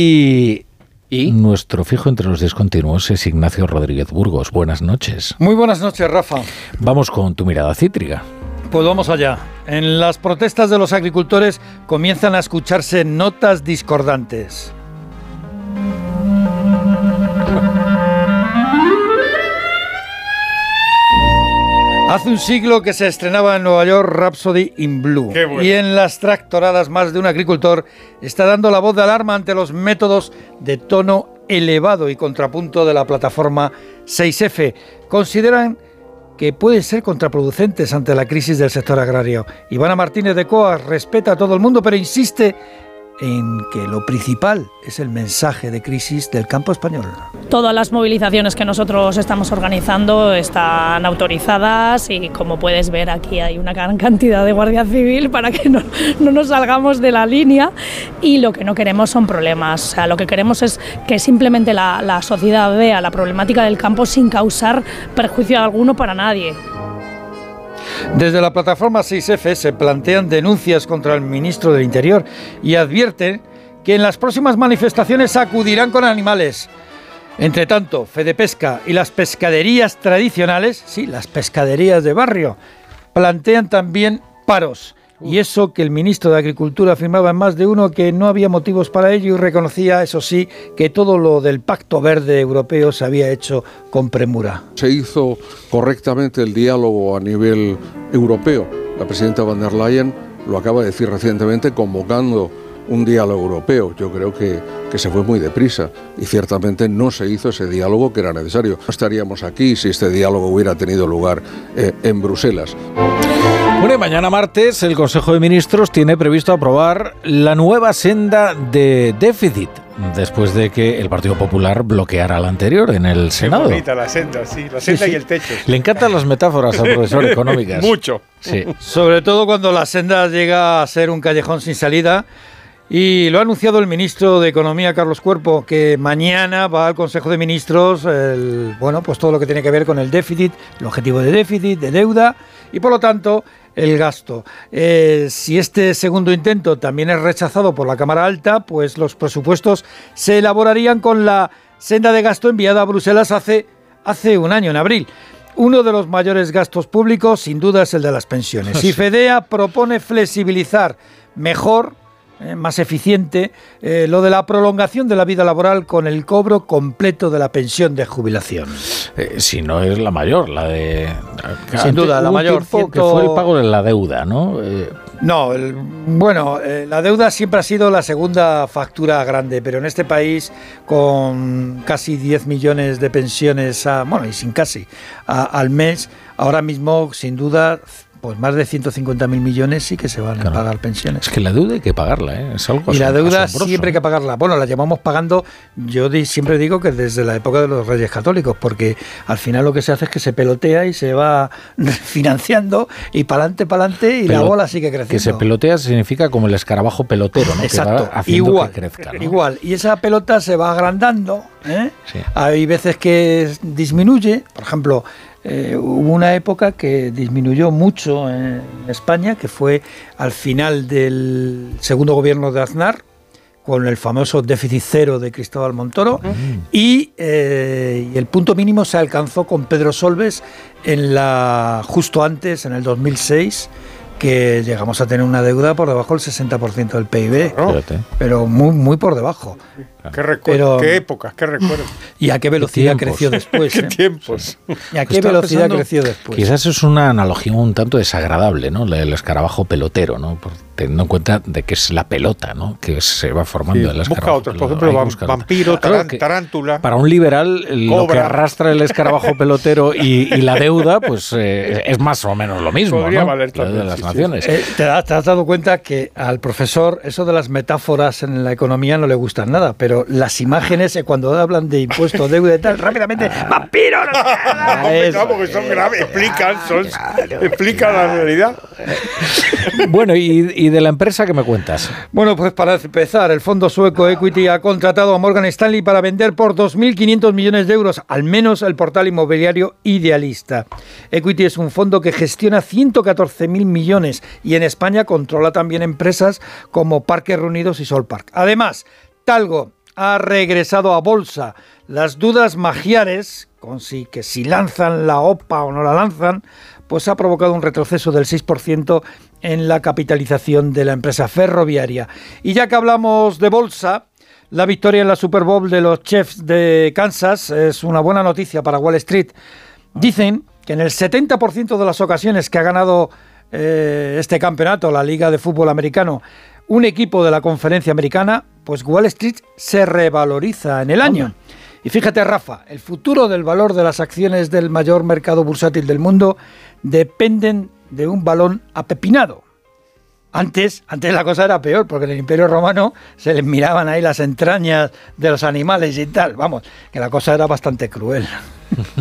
Y ¿Y? Nuestro fijo entre los discontinuos es Ignacio Rodríguez Burgos. Buenas noches. Muy buenas noches, Rafa. Vamos con tu mirada cítrica. Pues vamos allá. En las protestas de los agricultores comienzan a escucharse notas discordantes. Hace un siglo que se estrenaba en Nueva York Rhapsody in Blue. Y en las tractoradas más de un agricultor está dando la voz de alarma ante los métodos de tono elevado y contrapunto de la plataforma 6F. Consideran que pueden ser contraproducentes ante la crisis del sector agrario. Ivana Martínez de Coa respeta a todo el mundo, pero insiste en que lo principal es el mensaje de crisis del campo español. Todas las movilizaciones que nosotros estamos organizando están autorizadas y como puedes ver aquí hay una gran cantidad de guardia civil para que no, nos salgamos de la línea y lo que no queremos son problemas. O sea, lo que queremos es que simplemente la, la sociedad vea la problemática del campo sin causar perjuicio alguno para nadie. Desde la plataforma 6F se plantean denuncias contra el ministro del Interior y advierten que en las próximas manifestaciones acudirán con animales. Entre tanto, Fede Pesca y las pescaderías tradicionales, sí, las pescaderías de barrio, plantean también paros. Y eso que el ministro de Agricultura afirmaba en más de uno que no había motivos para ello y reconocía, eso sí, que todo lo del Pacto Verde Europeo se había hecho con premura. Se hizo correctamente el diálogo a nivel europeo. La presidenta van der Leyen lo acaba de decir recientemente convocando un diálogo europeo. Yo creo que, que, se fue muy deprisa y ciertamente no se hizo ese diálogo que era necesario. No estaríamos aquí si este diálogo hubiera tenido lugar eh, en Bruselas. Bueno, y mañana martes el Consejo de Ministros tiene previsto aprobar la nueva senda de déficit después de que el Partido Popular bloqueara la anterior en el Senado. Qué bonita la senda, sí, la senda y el techo. Le encantan las metáforas al profesor económicas. Mucho. Sí. Sobre todo cuando la senda llega a ser un callejón sin salida. Y lo ha anunciado el ministro de Economía, Carlos Cuerpo, que mañana va al Consejo de Ministros, bueno, pues todo lo que tiene que ver con el déficit, el objetivo de déficit, de deuda, y por lo tanto el gasto. Eh, si este segundo intento también es rechazado por la Cámara Alta, pues los presupuestos se elaborarían con la senda de gasto enviada a Bruselas hace, hace un año, en abril. Uno de los mayores gastos públicos, sin duda, es el de las pensiones. Y FEDEA propone flexibilizar mejor eh, más eficiente eh, lo de la prolongación de la vida laboral con el cobro completo de la pensión de jubilación. Eh, si no es la mayor, la de... Sin duda, la mayor. Que fue el pago de la deuda, ¿no? No, bueno, la deuda siempre ha sido la segunda factura grande, pero en este país con casi 10 millones de pensiones, bueno, y sin casi, al mes, ahora mismo, sin duda, pues más de 150.000 millones sí que se van a pagar pensiones. Es que la deuda hay que pagarla, ¿eh? es algo Y la deuda siempre hay que pagarla. Bueno, la llevamos pagando, yo siempre digo que desde la época de los reyes católicos, porque al final lo que se hace es que se pelotea y se va financiando y para adelante, para adelante y la bola sigue creciendo. Que se pelotea significa como el escarabajo pelotero, ¿no? Exacto, igual, que crezca, igual. Y esa pelota se va agrandando, ¿eh? Hay veces que disminuye, por ejemplo, eh, hubo una época que disminuyó mucho en España, que fue al final del segundo gobierno de Aznar, con el famoso déficit cero de Cristóbal Montoro, y, eh, y, el punto mínimo se alcanzó con Pedro Solves en la, justo antes, en el 2006 que llegamos a tener una deuda por debajo del 60% del PIB, pero muy, muy por debajo. Qué, qué épocas, qué recuerdos. ¿Y a qué velocidad creció después? ¿Qué eh? tiempos? ¿Y a qué velocidad creció después? Quizás es una analogía un tanto desagradable, ¿no? El escarabajo pelotero, ¿no? Por, teniendo en cuenta de que es la pelota, ¿no? Que se va formando el escarabajo. Busca otros, por ejemplo, vampiro, tarántula. Para un liberal, lo que arrastra el escarabajo pelotero y, la deuda, pues eh, es más o menos lo mismo, Podría ¿no? Valer de naciones. Eh, ¿te, has, ¿te, has dado cuenta que al profesor eso de las metáforas en la economía no le gustan nada, pero las imágenes, eh, cuando hablan de impuestos, deuda y tal, rápidamente, ¡vampiro! No, porque son graves, explican, son, explican la realidad. Bueno, ¿y, de la empresa qué me cuentas? Bueno, pues para empezar, el fondo sueco Equity ha contratado a Morgan Stanley para vender por 2.500 millones de euros, al menos el portal inmobiliario Idealista. Equity es un fondo que gestiona 114.000 millones y en España controla también empresas como Parques Reunidos y Solpark. Además, Talgo ha regresado a bolsa. Las dudas magiares, con si que si lanzan la OPA o no la lanzan, pues ha provocado un retroceso del 6% en la capitalización de la empresa ferroviaria. Y ya que hablamos de bolsa, la victoria en la Super Bowl de los Chiefs de Kansas es una buena noticia para Wall Street. Dicen que en el 70% de las ocasiones que ha ganado eh, este campeonato, la Liga de Fútbol Americano, un equipo de la conferencia americana, pues Wall Street se revaloriza en el año. Y fíjate, Rafa, el futuro del valor de las acciones del mayor mercado bursátil del mundo dependen de un balón apepinado. Antes, antes la cosa era peor, porque en el Imperio Romano se les miraban ahí las entrañas de los animales y tal. Vamos, que la cosa era bastante cruel.